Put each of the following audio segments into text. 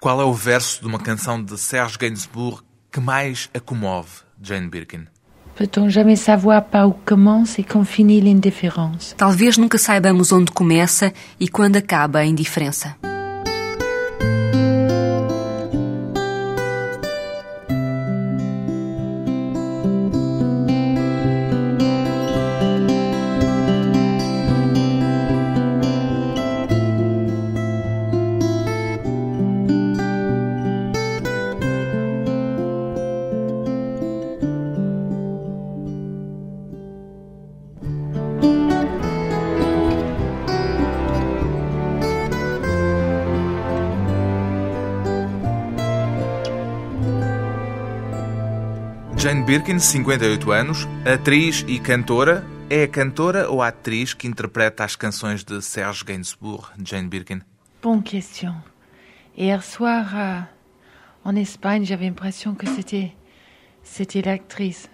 Qual é o verso de uma canção de Serge Gainsbourg que mais a comove, Jane Birkin? Peut-on jamais savoir par où commence et quand finit l'indifférence? Talvez nunca saibamos onde começa e quando acaba a indiferença. Birkin, 58 anos, atriz e cantora. É a cantora ou a atriz que interpreta as canções de Serge Gainsbourg, Jane Birkin? Bonne question. Hier soir, euh, en Espagne, j'avais l'impression que c'était, c'était l'actrice.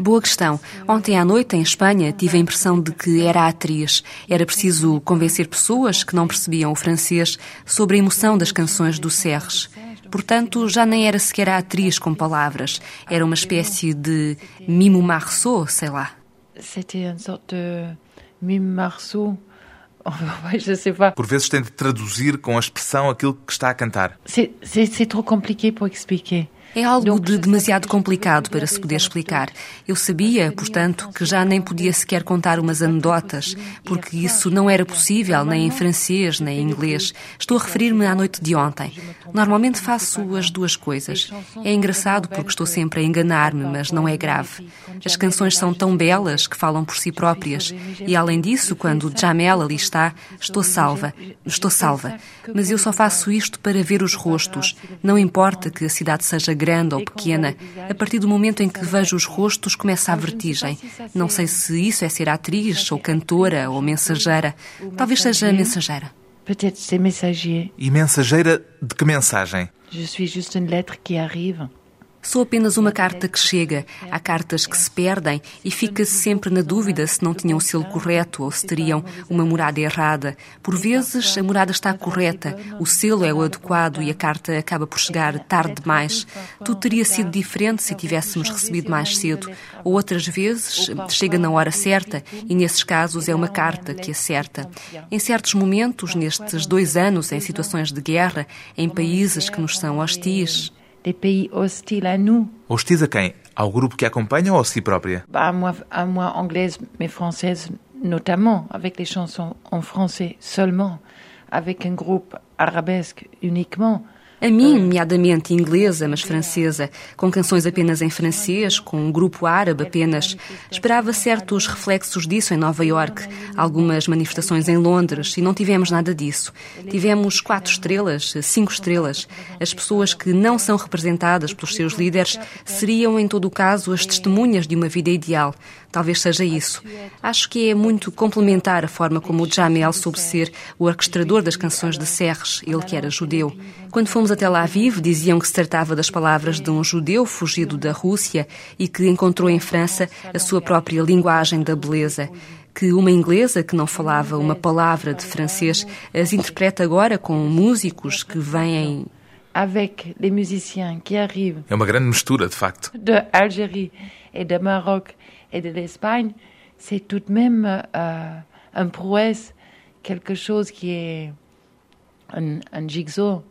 Boa questão. Ontem à noite, em Espanha, tive a impressão de que era a atriz. Era preciso convencer pessoas que não percebiam o francês sobre a emoção das canções do Serge. Portanto, já nem era sequer a atriz com palavras. Era uma espécie de mimo marceau, sei lá. C'était une sorte de mime marceau. Pas. Por vezes tem de traduzir com a expressão aquilo que está a cantar. C'est trop compliqué pour expliquer. É algo de demasiado complicado para se poder explicar. Eu sabia, portanto, que já nem podia sequer contar umas anedotas, porque isso não era possível nem em francês nem em inglês. Estou a referir-me à noite de ontem. Normalmente faço as duas coisas. É engraçado porque estou sempre a enganar-me, mas não é grave. As canções são tão belas que falam por si próprias. E além disso, quando Jamel ali está, estou salva. Estou salva. Mas eu só faço isto para ver os rostos. Não importa que a cidade seja grande ou pequena, a partir do momento em que vejo os rostos começa a vertigem. Não sei se isso é ser atriz ou cantora ou mensageira. Talvez seja mensageira. E mensageira de que mensagem? Je suis juste une lettre qui arrive. Sou apenas uma carta que chega. Há cartas que se perdem e fica-se sempre na dúvida se não tinham o selo correto ou se teriam uma morada errada. Por vezes a morada está correta, o selo é o adequado e a carta acaba por chegar tarde demais. Tudo teria sido diferente se tivéssemos recebido mais cedo. Ou outras vezes chega na hora certa e nesses casos é uma carta que acerta. Em certos momentos, nestes dois anos, em situações de guerra, em países que nos são hostis, Des pays hostiles à nous. Hostis a quem? Ao grupo que a acompanha ou a si própria? Bah, à moi, à moi anglaise, mais française notamment, avec les chansons en français seulement, avec un groupe arabesque uniquement. A mim, nomeadamente inglesa, mas francesa, com canções apenas em francês, com um grupo árabe apenas. Esperava certos reflexos disso em Nova York, algumas manifestações em Londres, e não tivemos nada disso. Tivemos quatro estrelas, cinco estrelas. As pessoas que não são representadas pelos seus líderes seriam, em todo o caso, as testemunhas de uma vida ideal. Talvez seja isso. Acho que é muito complementar a forma como o Jamel soube ser o orquestrador das canções de Serres, ele que era judeu. Quando fomos até lá vivo, diziam que se tratava das palavras de um judeu fugido da Rússia e que encontrou em França a sua própria linguagem da beleza que uma inglesa que não falava uma palavra de francês as interpreta agora com músicos que vêm Avec les musiciens qui arrivent É uma grande mistura, de facto. de Algérie et de Maroc et de l'Espagne, c'est tout de même euh, un prouesse, quelque chose qui est un, un jigsaw.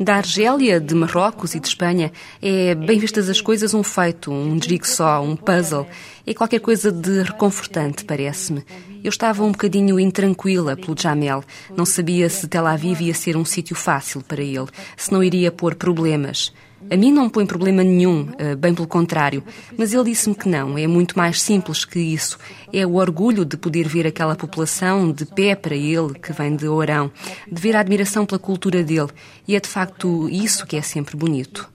Da Argélia, de Marrocos e de Espanha, é, bem vistas as coisas, um feito, um jigsaw, um puzzle. É qualquer coisa de reconfortante, parece-me. Eu estava um bocadinho intranquila pelo Jamel. Não sabia se Tel Aviv ia ser um sítio fácil para ele, se não iria pôr problemas. A mim não põe problema nenhum, eh, bem pelo contrário. Mas ele disse-me que não, é muito mais simples que isso. É o orgulho de poder ver aquela população de pé para ele, que vem de Orão, de ver a admiração pela cultura dele. E é de facto isso que é sempre bonito.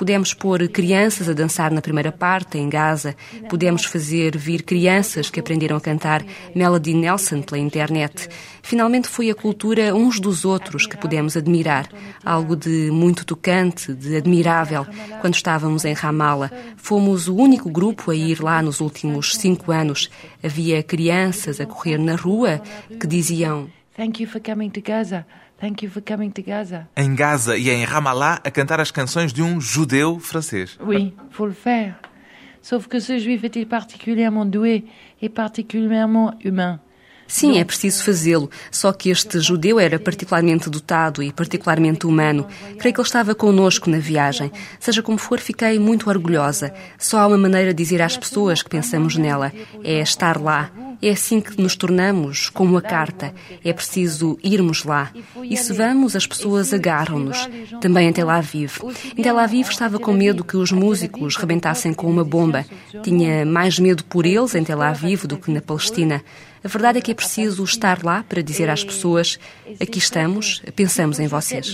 Pudemos pôr crianças a dançar na primeira parte, em Gaza. Pudemos fazer vir crianças que aprenderam a cantar Melody Nelson pela internet. Finalmente foi a cultura uns dos outros que pudemos admirar. Algo de muito tocante, de admirável. Quando estávamos em Ramallah, fomos o único grupo a ir lá nos últimos cinco anos. Havia crianças a correr na rua que diziam Thank you for coming to Gaza. Thank you for coming to Gaza. Em Gaza e em Ramallah a cantar as canções de um judeu francês. Oui, faut le faire. Sauf que ce juif était particulièrement doué et particulièrement humain. Sim, é preciso fazê-lo. Só que este judeu era particularmente dotado e particularmente humano. Creio que ele estava connosco na viagem. Seja como for, fiquei muito orgulhosa. Só há uma maneira de dizer às pessoas que pensamos nela: é estar lá. É assim que nos tornamos como a carta. É preciso irmos lá. E se vamos, as pessoas agarram-nos. Também em Tel Aviv. Em Tel Aviv estava com medo que os músicos rebentassem com uma bomba. Tinha mais medo por eles em Tel Aviv do que na Palestina. A verdade é que é preciso estar lá para dizer às pessoas: aqui estamos, pensamos em vocês.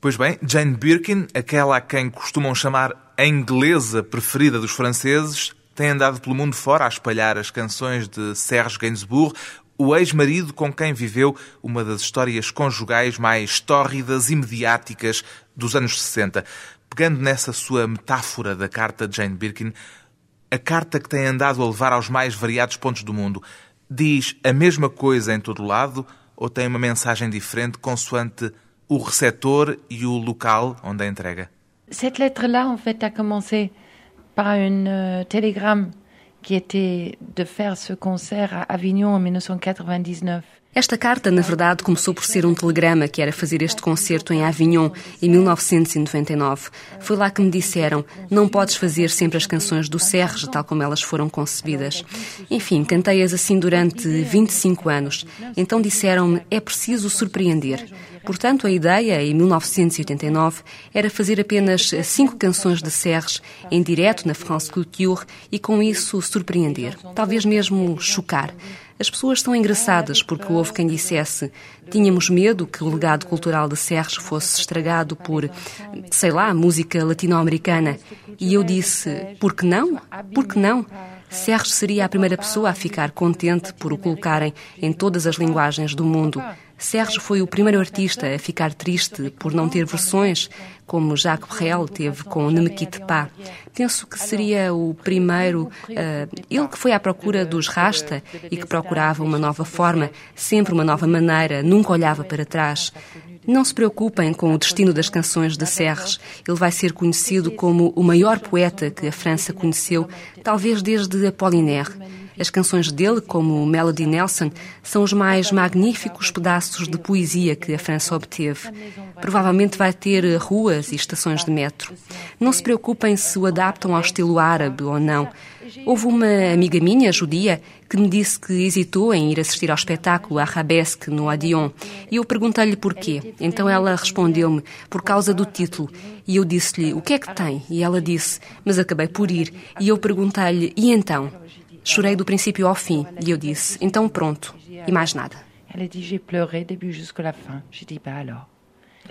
Pois bem, Jane Birkin, aquela a quem costumam chamar a inglesa preferida dos franceses, tem andado pelo mundo fora a espalhar as canções de Serge Gainsbourg, o ex-marido com quem viveu uma das histórias conjugais mais tórridas e mediáticas dos anos 60. Pegando nessa sua metáfora da carta de Jane Birkin, a carta que tem andado a levar aos mais variados pontos do mundo diz a mesma coisa em todo lado ou tem uma mensagem diferente consoante o receptor e o local onde a entrega? Cette lettre-là, en fait, a commencé par un euh, télégramme qui était de faire ce concert à Avignon en 1999. Esta carta, na verdade, começou por ser um telegrama que era fazer este concerto em Avignon em 1999. Foi lá que me disseram: não podes fazer sempre as canções do Serge tal como elas foram concebidas. Enfim, cantei-as assim durante 25 anos. Então disseram-me: é preciso surpreender. Portanto, a ideia, em 1989, era fazer apenas cinco canções de Serge em direto na France Culture e, com isso, surpreender. Talvez mesmo chocar. As pessoas são engraçadas porque houve quem dissesse tínhamos medo que o legado cultural de Serres fosse estragado por, sei lá, música latino-americana. E eu disse, por que não? Por que não? Serres seria a primeira pessoa a ficar contente por o colocarem em todas as linguagens do mundo. Sérgio foi o primeiro artista a ficar triste por não ter versões, como Jacques Brel teve com Ne me quitte pas. Penso que seria o primeiro, uh, ele que foi à procura dos rasta e que procurava uma nova forma, sempre uma nova maneira, nunca olhava para trás. Não se preocupem com o destino das canções de Serres. Ele vai ser conhecido como o maior poeta que a França conheceu, talvez desde Apollinaire. As canções dele, como Melody Nelson, são os mais magníficos pedaços de poesia que a França obteve. Provavelmente vai ter ruas e estações de metro. Não se preocupem se o adaptam ao estilo árabe ou não. Houve uma amiga minha, judia, que me disse que hesitou em ir assistir ao espetáculo Arabesque no Adion. E eu perguntei-lhe porquê. Então ela respondeu-me, por causa do título. E eu disse-lhe, o que é que tem? E ela disse, mas acabei por ir. E eu perguntei-lhe, e então? Chorei do princípio ao fim e eu disse: então pronto, e mais nada. Ela disse: j'ai pleuré début jusqu'à fin. J'ai dit: bah alors.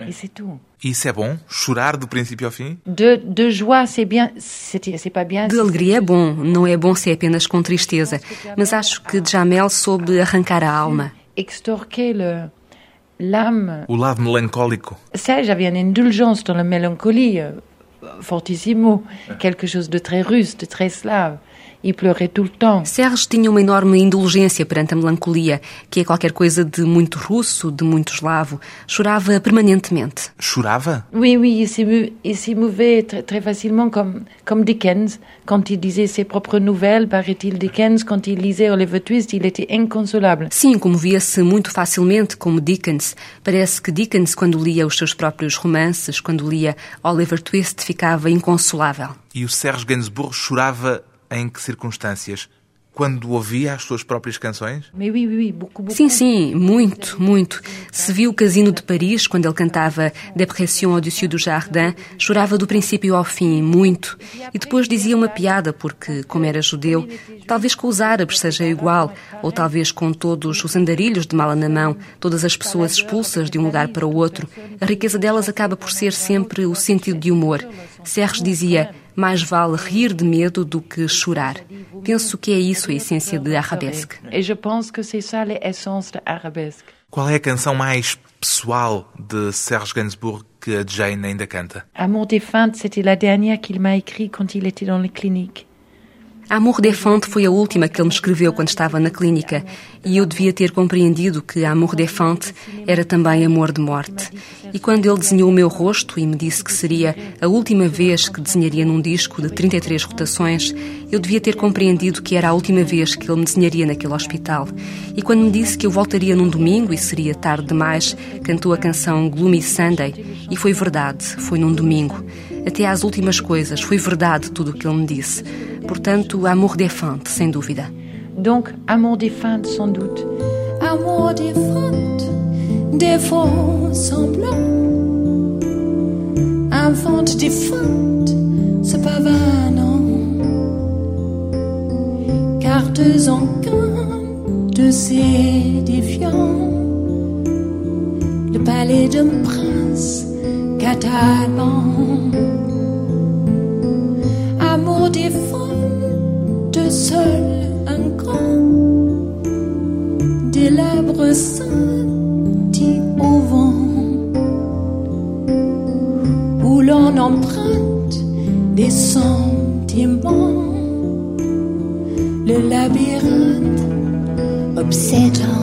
E c'est tout. Isso é bom? Chorar do princípio ao fim? De, de joie, c'est bien, c'est pas bien. De alegria é bom, não é bom se é apenas com tristeza. Mas acho que Jamel soube arrancar a alma. Extorquer le, l'âme. O lado melancólico. Ça, j'avais une indulgence dans la mélancolie, euh, fortissimo, quelque chose de très russe, de très slave e pleurer tout le temps. Serge tinha uma enorme indulgência perante a melancolia, que é qualquer coisa de muito russo, de muito eslavo. Chorava permanentemente. Chorava? Oui, oui, il s'émouvait très, très facilement comme, comme Dickens. Quand il disait ses propres nouvelles, paraît-il Dickens, quand il lisait Oliver Twist, il était inconsolable. Sim, comovia-se muito facilmente como Dickens. Parece que Dickens, quando lia os seus próprios romances, quando lia Oliver Twist, ficava inconsolável. E o Serge Gainsbourg chorava em que circunstâncias? Quando ouvia as suas próprias canções? Sim, sim, muito, muito. Se viu o Casino de Paris, quando ele cantava Depression au-dessus du jardin, chorava do princípio ao fim, muito. E depois dizia uma piada, porque, como era judeu, talvez com os árabes seja igual, ou talvez com todos os andarilhos de mala na mão, todas as pessoas expulsas de um lugar para o outro. A riqueza delas acaba por ser sempre o sentido de humor. Serres dizia mais vale rir de medo do que chorar. Penso que é isso a essência de Arabesque. E je pense que c'est ça l'essence de Arabesque. Qual é a canção mais pessoal de Serge Gainsbourg que a Jane ainda canta? Amour des c'était la dernière qu'il m'a écrit quand il était dans les cliniques. Amour Fonte foi a última que ele me escreveu quando estava na clínica e eu devia ter compreendido que Amour Fonte era também amor de morte. E quando ele desenhou o meu rosto e me disse que seria a última vez que desenharia num disco de 33 rotações, eu devia ter compreendido que era a última vez que ele me desenharia naquele hospital. E quando me disse que eu voltaria num domingo e seria tarde demais, cantou a canção Gloomy Sunday e foi verdade, foi num domingo. Até às últimas coisas, foi verdade tudo o que ele me disse. Portanto, amour défunte, sem dúvida. Donc, amour défunte, sans doute. Amour défunte, des faux semblants. Infante défunte, c'est pas vain, Cartes en de ces défiants. Le palais d'un prince Amour défunte seul un grand délabre dit au vent où l'on emprunte des sentiments. Le labyrinthe obsédant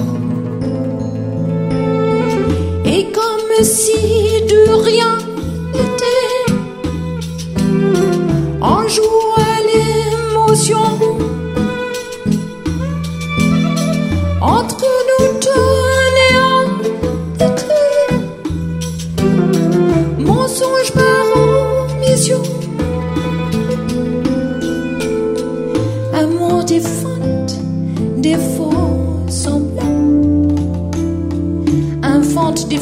faux semblants, invente des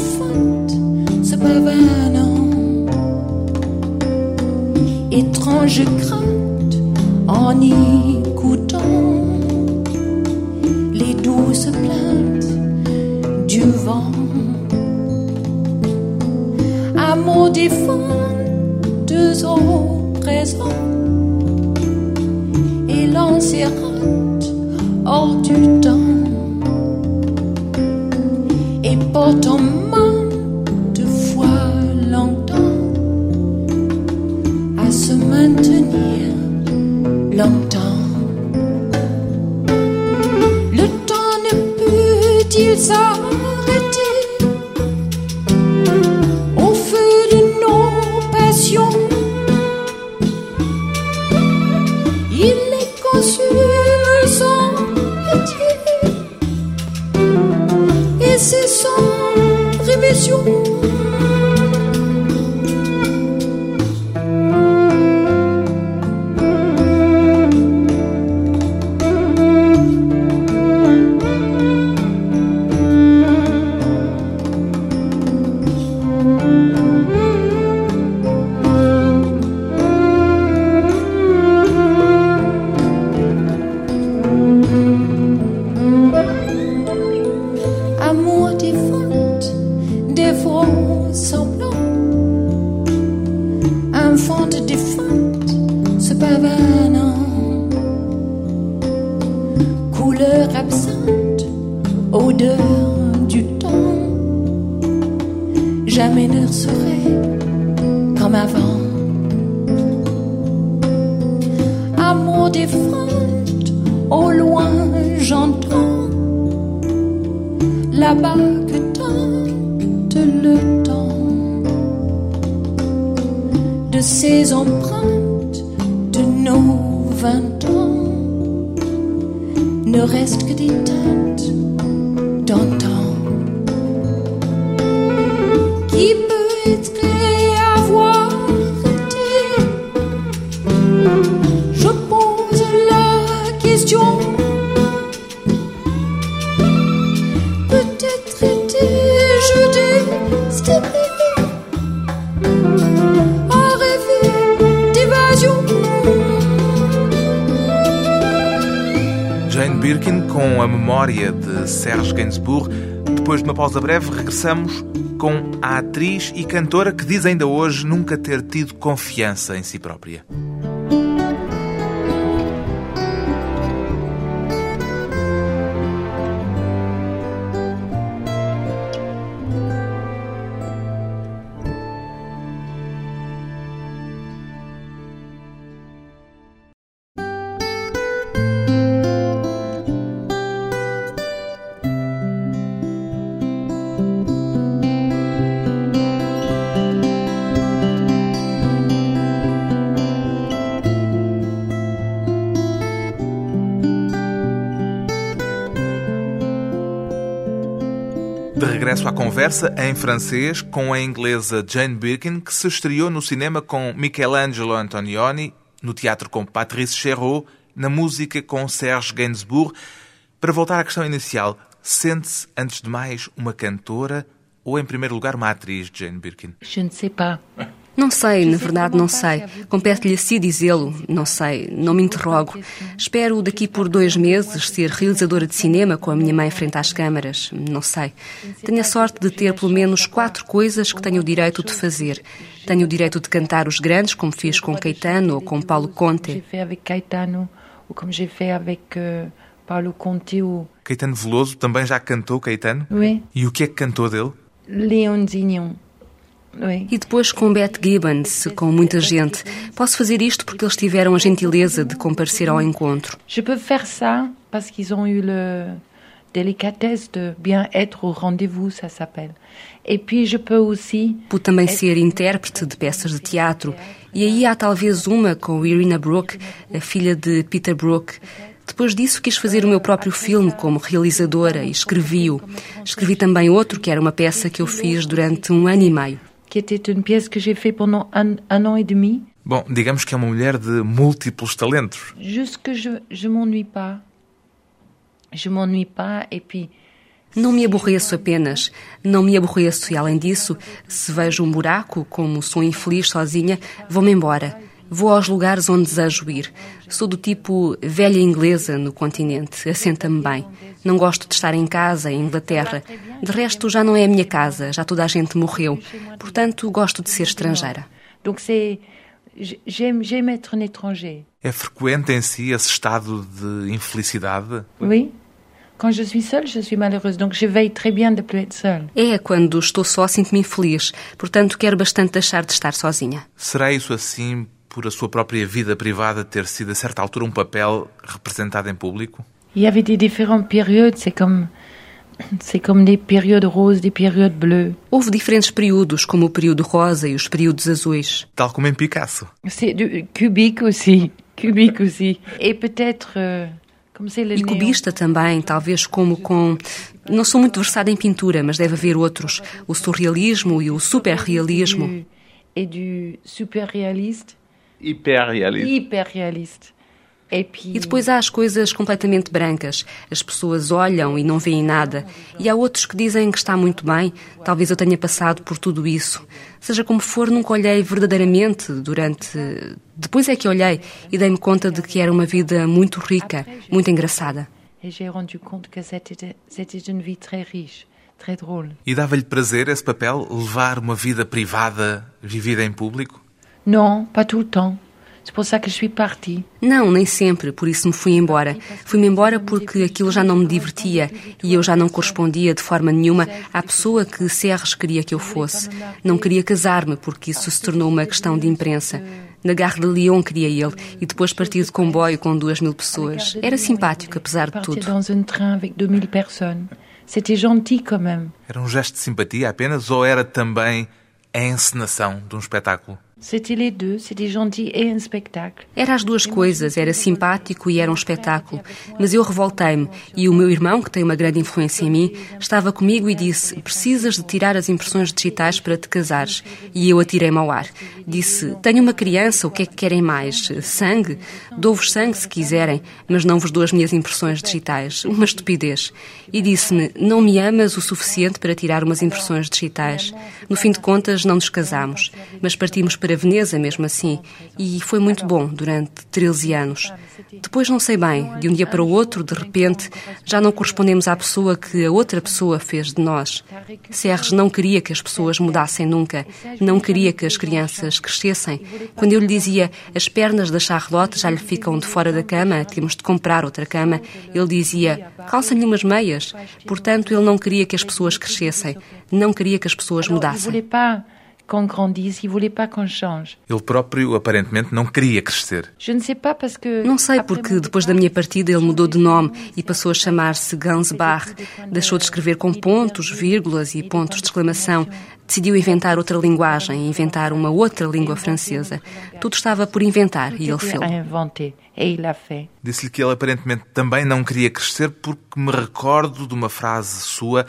se pavanant. Étrange crainte en écoutant les douces plaintes du vent. Amour des fentes, deux au présents. after comme avant. Amour des frontes, au loin j'entends là-bas que tente le temps de ces empreintes de nos vingt ans. Ne reste que des teintes memória de Serge Gainsbourg. Depois de uma pausa breve, regressamos com a atriz e cantora que diz ainda hoje nunca ter tido confiança em si própria. Conversa em francês com a inglesa Jane Birkin, que se estreou no cinema com Michelangelo Antonioni, no teatro com Patrice Chéreau, na música com Serge Gainsbourg. Para voltar à questão inicial, sente-se, antes de mais, uma cantora ou, em primeiro lugar, uma atriz, Jane Birkin? Je ne sais pas. Não sei, na verdade não sei. Compete-lhe a si dizê-lo. Não sei, não me interrogo. Espero daqui por dois meses ser realizadora de cinema com a minha mãe frente às câmaras. Não sei. Tenho a sorte de ter pelo menos quatro coisas que tenho o direito de fazer. Tenho o direito de cantar os grandes, como fiz com Caetano ou com Paulo Conte. Avec Caetano, Veloso também já cantou Caetano? Oui, E o que é que cantou dele? Léon Oui. E depois com Beth Gibbons, com muita gente. Posso fazer isto porque eles tiveram a gentileza de comparecer ao encontro. Je peux faire ça parce qu'ils ont eu le délicatesse de bien être au rendez-vous, ça s'appelle. Et puis je peux aussi Pude também ser intérprete de peças de teatro. E aí há talvez uma com Irina Brooke, a filha de Peter Brook. Depois disso quis fazer o meu próprio filme como realizadora e escrevi-o. Escrevi também outro que era uma peça que eu fiz durante um ano e meio. Qui était une pièce que j'ai fait pendant un, un an et demi. Bom, digamos que é uma mulher de múltiplos talentos. Juste que je je m'ennuie pas. Je m'ennuie pas et puis Não me aborreço apenas, não me aborreço e além disso, se vejo um buraco, como sou infeliz sozinha, vou-me embora. Vou aos lugares onde desejo ir. Sou do tipo velha inglesa no continente, assenta-me bem. Não gosto de estar em casa, em Inglaterra. De resto, já não é a minha casa, já toda a gente morreu. Portanto, gosto de ser estrangeira. É frequente em si esse estado de infelicidade? Oui. Quand je suis seule, je suis malheureuse. Donc je veille très bien de plus être seule. É, quando estou só, sinto-me infeliz. Portanto, quero bastante deixar de estar sozinha. Será isso assim por a sua própria vida privada ter sido a certa altura um papel representado em público? Il y avait des différentes périodes. C'est comme c'est comme des périodes roses, des périodes bleues. Houve diferentes períodos, como o período rosa e os períodos azuis. Tal como em Picasso. C'est du cubique aussi, cubique aussi. Et peut-être euh, comme c'est le E cubista também, talvez como com. Não sou muito versada em pintura, mas deve haver outros. O surrealismo e o superrealismo. du- et du super Hiperrealista. puis E depois há as coisas completamente brancas. As pessoas olham e não veem nada. E há outros que dizem que está muito bem. Talvez eu tenha passado por tudo isso. Seja como for, nunca olhei verdadeiramente durante. Depois é que olhei e dei-me conta de que era uma vida muito rica, muito engraçada. E dava-lhe prazer esse papel, levar uma vida privada vivida em público? Non, pas tout le temps. C'est pour ça que je suis partie. Não, nem sempre, por isso me fui embora. Fui-me embora porque aquilo já não me divertia e eu já não correspondia de forma nenhuma à pessoa que Serres queria que eu fosse. Não queria casar-me porque isso se tornou uma questão de imprensa. Na Gare de Lyon queria ele e depois partir de comboio com duas mil pessoas. Era simpático, apesar de tudo. dans un train avec 2000 personnes. C'était gentil quand même. Era um gesto de simpatia apenas ou era também a encenação de um espetáculo? Era as duas coisas, era simpático e era um espetáculo. Mas eu revoltei-me e o meu irmão, que tem uma grande influência em mim, estava comigo e disse: Precisas de tirar as impressões digitais para te casares. E eu atirei-me ao ar. Disse: Tenho uma criança, o que é que querem mais? Sangue? Dou-vos sangue se quiserem, mas não vos dou as minhas impressões digitais. Uma estupidez. E disse-me: Não me amas o suficiente para tirar umas impressões digitais. No fim de contas, não nos casámos, mas partimos para Veneza mesmo assim. E foi muito bom durante 13 anos. Depois não sei bem, de um dia para o outro, de repente, já não correspondemos à pessoa que a outra pessoa fez de nós. Serres não queria que as pessoas mudassem nunca, não queria que as crianças crescessem. Quando eu lhe dizia as pernas da Charlotte já lhe ficam de fora da cama, temos de comprar outra cama, ele dizia calça-lhe umas meias. Portanto, ele não queria que as pessoas crescessem, não queria que as pessoas mudassem. Qu'on grandisse, il voulait pas qu'on change. Ele próprio, aparentemente, não queria crescer. Je ne sais pas parce que Não sei porque depois da minha partida ele mudou de nome e passou a chamar-se Gansbach. Deixou de escrever com pontos, vírgulas e pontos de exclamação. Decidiu inventar outra linguagem, inventar uma outra língua francesa. Tudo estava por inventar e ele fez. Disse-lhe que ele aparentemente também não queria crescer porque me recordo de uma frase sua,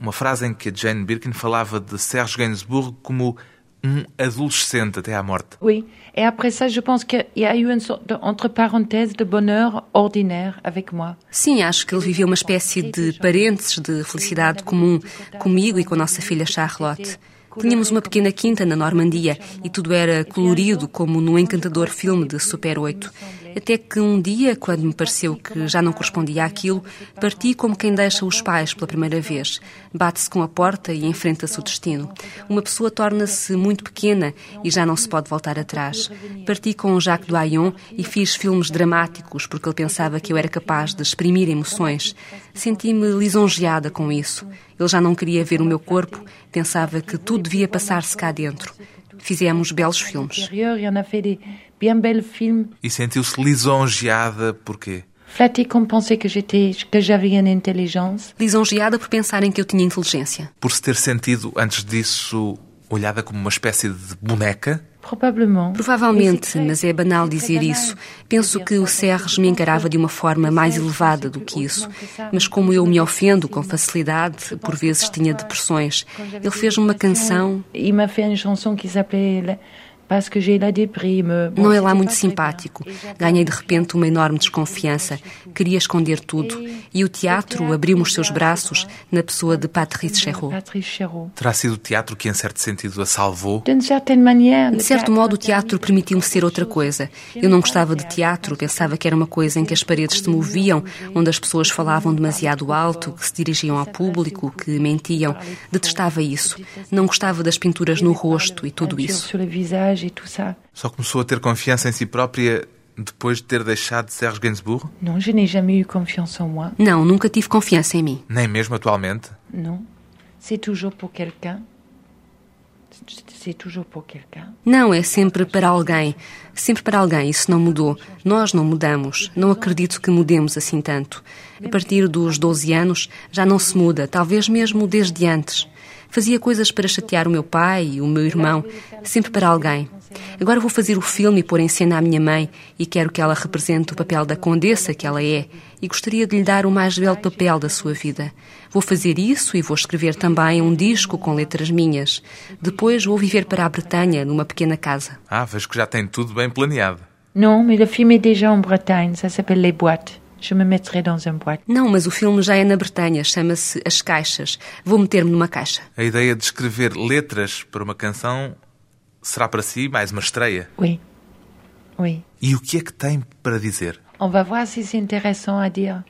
uma frase em que a Jane Birkin falava de Serge Gainsbourg como um adolescente até à morte. Oui. Et après ça, je pense qu'il y a eu une sorte de, entre parenthèses, de bonheur ordinaire avec moi. Sim, acho que ele viveu uma espécie de parênteses de felicidade comum comigo e com a nossa filha Charlotte. Tínhamos uma pequena quinta na Normandia e tudo era colorido como num encantador filme de Super 8. Até que um dia, quando me pareceu que já não correspondia àquilo, parti como quem deixa os pais pela primeira vez. Bate-se com a porta e enfrenta-se o destino. Uma pessoa torna-se muito pequena e já não se pode voltar atrás. Parti com Jacques Doyon e fiz filmes dramáticos porque ele pensava que eu era capaz de exprimir emoções. Senti-me lisonjeada com isso. Ele já não queria ver o meu corpo, pensava que tudo devia passar-se cá dentro. Fizemos belos filmes. E sentiu-se lisonjeada por quê? Flatté comme penser que j'étais, que j'avais une intelligence. Lisonjeada por pensarem que eu tinha inteligência. Por se ter sentido, antes disso, olhada como uma espécie de boneca? Provavelmente, mas é banal dizer isso. Penso que o Serres me encarava de uma forma mais elevada do que isso. Mas como eu me ofendo com facilidade, por vezes tinha depressões. Ele fez uma canção. Il m'a fait une chanson qui s'appelait não é lá muito simpático. Ganhei de repente uma enorme desconfiança. Queria esconder tudo. E o teatro abriu-me os seus braços na pessoa de Patrice Chéreau. Terá sido o teatro que, em certo sentido, a salvou? De certo modo, o teatro permitiu-me ser outra coisa. Eu não gostava de teatro, pensava que era uma coisa em que as paredes se moviam, onde as pessoas falavam demasiado alto, que se dirigiam ao público, que mentiam. Detestava isso. Não gostava das pinturas no rosto e tudo isso et tout ça. Só começou a ter confiança em si própria depois de ter deixado Serge Gainsbourg? Não, je n'ai jamais eu confiance en moi. Não, nunca tive confiança em mim. Nem mesmo atualmente? Não. C'est toujours pour quelqu'un. C'est toujours pour quelqu'un. Não, é sempre para alguém. Sempre para alguém. Isso não mudou. Nós não mudamos. Não acredito que mudemos assim tanto. A partir dos 12 anos já não se muda, talvez mesmo desde antes. Fazia coisas para chatear o meu pai e o meu irmão, sempre para alguém. Agora vou fazer o filme e pôr em cena a minha mãe e quero que ela represente o papel da condessa que ela é e gostaria de lhe dar o mais belo papel da sua vida. Vou fazer isso e vou escrever também um disco com letras minhas. Depois vou viver para a Bretanha, numa pequena casa. Ah, vejo que já tem tudo bem planeado. Não, mas o filme é déjà en Bretagne, ça s'appelle Les Boîtes. Je me mettrai dans un boîte. Não, mas o filme já é na Bretanha, chama-se As Caixas. Vou meter-me numa caixa. A ideia de escrever letras para uma canção será para si mais uma estreia? Oui. Oui. E o que é que tem para dizer? On va voir si c'est intéressant à dire.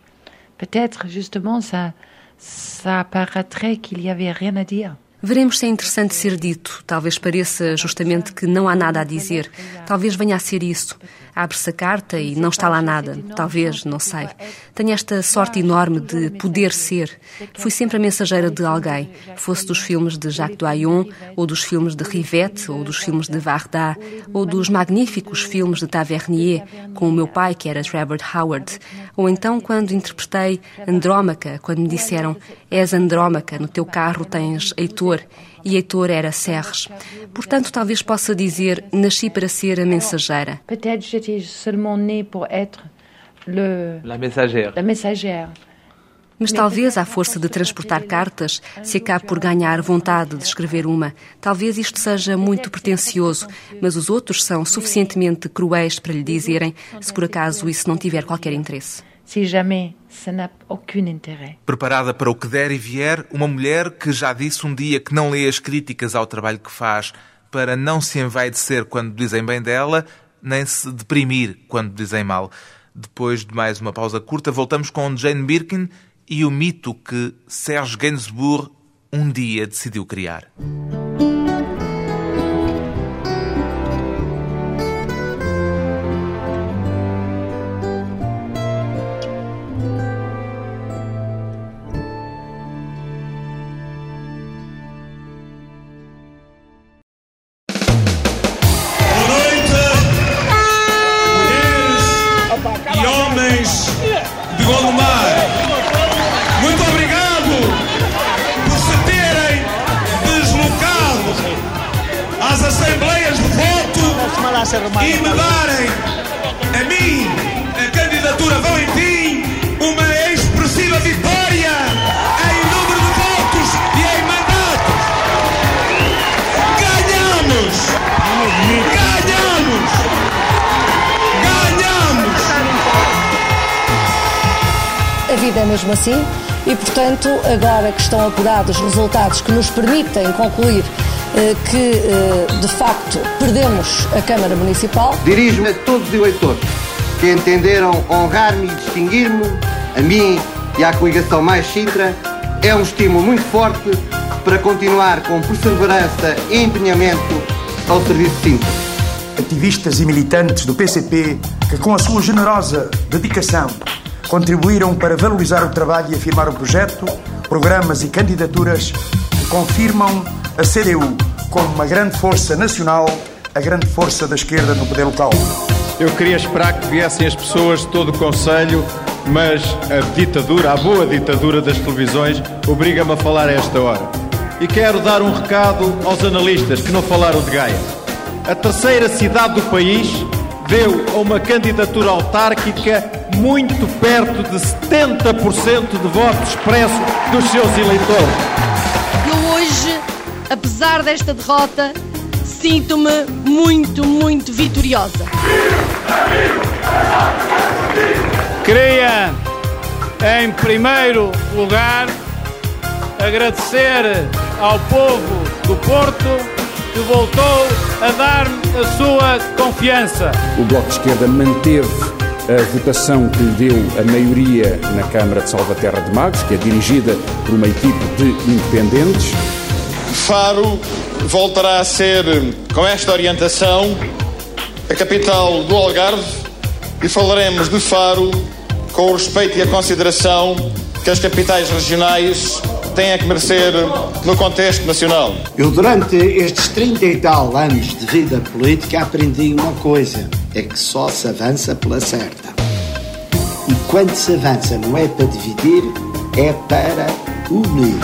Peut-être, justement, ça, ça apparaîtrait qu'il y avait rien à dire. Veremos se é interessante ser dito. Talvez pareça justamente que não há nada a dizer. Talvez venha a ser isso. Abre-se a carta e não está lá nada. Talvez, não sei. Tenho esta sorte enorme de poder ser. Fui sempre a mensageira de alguém, fosse dos filmes de Jacques Doyon, ou dos filmes de Rivette, ou dos filmes de Varda, ou dos magníficos filmes de Tavernier, com o meu pai, que era Trevor Howard. Ou então quando interpretei Andrómaca, quando me disseram: És Andrómaca, no teu carro tens Heitor e Heitor era Serres. Portanto, talvez possa dizer, nasci para ser a mensageira. Peut-être j'étais seulement née pour être le... La mensagère. La mensagère. Mas talvez, à força de transportar cartas, se acabe por ganhar vontade de escrever uma. Talvez isto seja muito pretencioso, mas os outros são suficientemente cruéis para lhe dizerem se por acaso isso não tiver qualquer interesse. Si jamais ça n'a aucun intérêt. Preparada para o que der e vier, uma mulher que já disse um dia que não lê as críticas ao trabalho que faz para não se envaidecer quando dizem bem dela, nem se deprimir quando dizem mal. Depois de mais uma pausa curta, voltamos com Jane Birkin e o mito que Serge Gainsbourg um dia decidiu criar. É mesmo assim e, portanto, agora que estão apurados os resultados que nos permitem concluir eh, que, eh, de facto, perdemos a Câmara Municipal. Dirijo-me a todos os eleitores que entenderam honrar-me e distinguir-me, a mim e à coligação Mais Sintra, é um estímulo muito forte para continuar com perseverança e empenhamento ao serviço de Sintra. Ativistas e militantes do PCP que, com a sua generosa dedicação, contribuíram para valorizar o trabalho e afirmar o projeto, programas e candidaturas que confirmam a CDU como uma grande força nacional, a grande força da esquerda no poder local. Eu queria esperar que viessem as pessoas de todo o Conselho, mas a ditadura, a boa ditadura das televisões, obriga-me a falar a esta hora. E quero dar um recado aos analistas que não falaram de Gaia. A terceira cidade do país deu a uma candidatura autárquica muito perto de 70% de voto expresso dos seus eleitores. Eu hoje, apesar desta derrota, sinto-me muito, muito vitoriosa. Queria, em primeiro lugar, agradecer ao povo do Porto que voltou a dar-me a sua confiança. O Bloco de Esquerda manteve a votação que deu a maioria na Câmara de Salvaterra de Magos, que é dirigida por uma equipe de independentes. Faro voltará a ser, com esta orientação, a capital do Algarve e falaremos de Faro com o respeito e a consideração que as capitais regionais têm a que merecer no contexto nacional. Eu, durante estes 30 e tal anos de vida política, aprendi uma coisa: é que só se avança pela certa. E quando se avança não é para dividir, é para unir.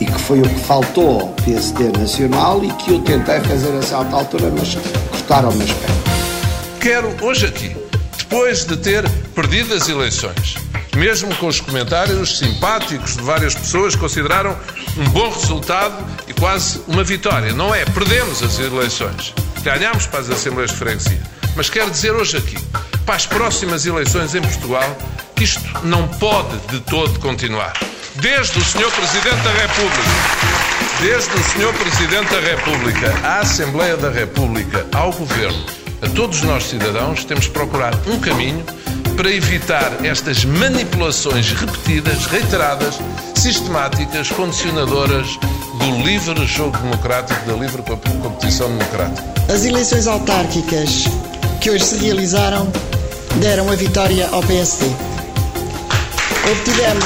E que foi o que faltou ao PSD Nacional e que eu tentei fazer a certa altura, mas cortaram-me as pernas. Quero hoje aqui, depois de ter perdido as eleições, mesmo com os comentários simpáticos de várias pessoas, consideraram um bom resultado e quase uma vitória. Não é? Perdemos as eleições. Ganhámos para as Assembleias de Freguesia. Mas quero dizer hoje aqui, para as próximas eleições em Portugal, que isto não pode de todo continuar. Desde o Sr. Presidente da República, desde o Sr. Presidente da República, à Assembleia da República, ao Governo, a todos nós cidadãos, temos de procurar um caminho para evitar estas manipulações repetidas, reiteradas, sistemáticas, condicionadoras do livre jogo democrático, da livre competição democrática. As eleições autárquicas que hoje se realizaram deram a vitória ao PSD. Obtivemos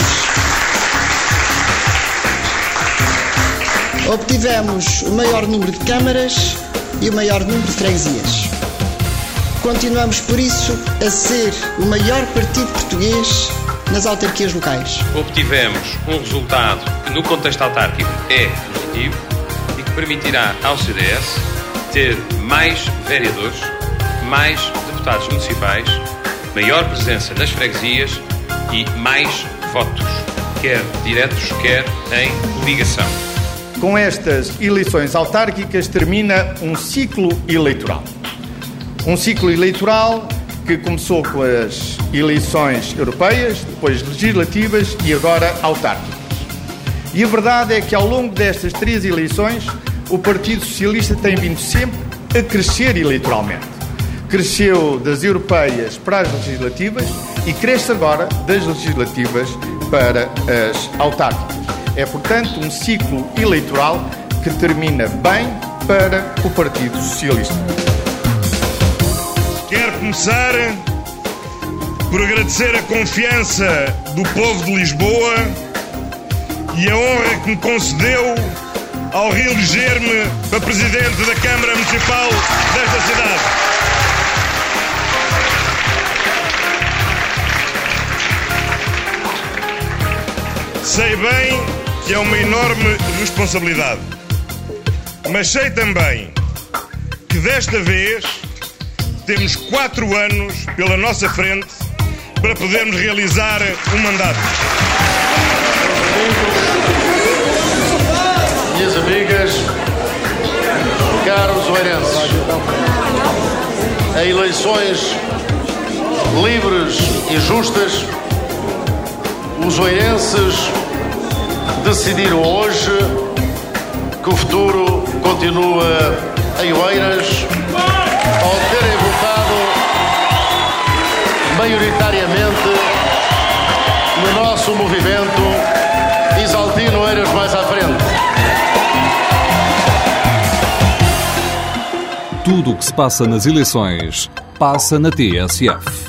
Obtivemos o maior número de câmaras e o maior número de freguesias. Continuamos, por isso, a ser o maior partido português nas autarquias locais. Obtivemos um resultado que, no contexto autárquico, é positivo e que permitirá ao CDS ter mais vereadores, mais deputados municipais, maior presença nas freguesias e mais votos, quer diretos, quer em ligação. Com estas eleições autárquicas termina um ciclo eleitoral. Um ciclo eleitoral que começou com as eleições europeias, depois legislativas e agora autárquicas. E a verdade é que ao longo destas três eleições, o Partido Socialista tem vindo sempre a crescer eleitoralmente. Cresceu das europeias para as legislativas e cresce agora das legislativas para as autárquicas. É, portanto, um ciclo eleitoral que termina bem para o Partido Socialista. Quero começar por agradecer a confiança do povo de Lisboa e a honra que me concedeu ao reeleger-me para Presidente da Câmara Municipal desta cidade. Sei bem que é uma enorme responsabilidade, mas sei também que desta vez temos quatro anos pela nossa frente para podermos realizar um mandato. Minhas amigas, caros oeirenses, a eleições livres e justas Os oeirenses decidiram hoje que o futuro continua em Oeiras ao votado maioritariamente no nosso movimento Isaltino Oeiras mais à frente. Tudo o que se passa nas eleições passa na TSF.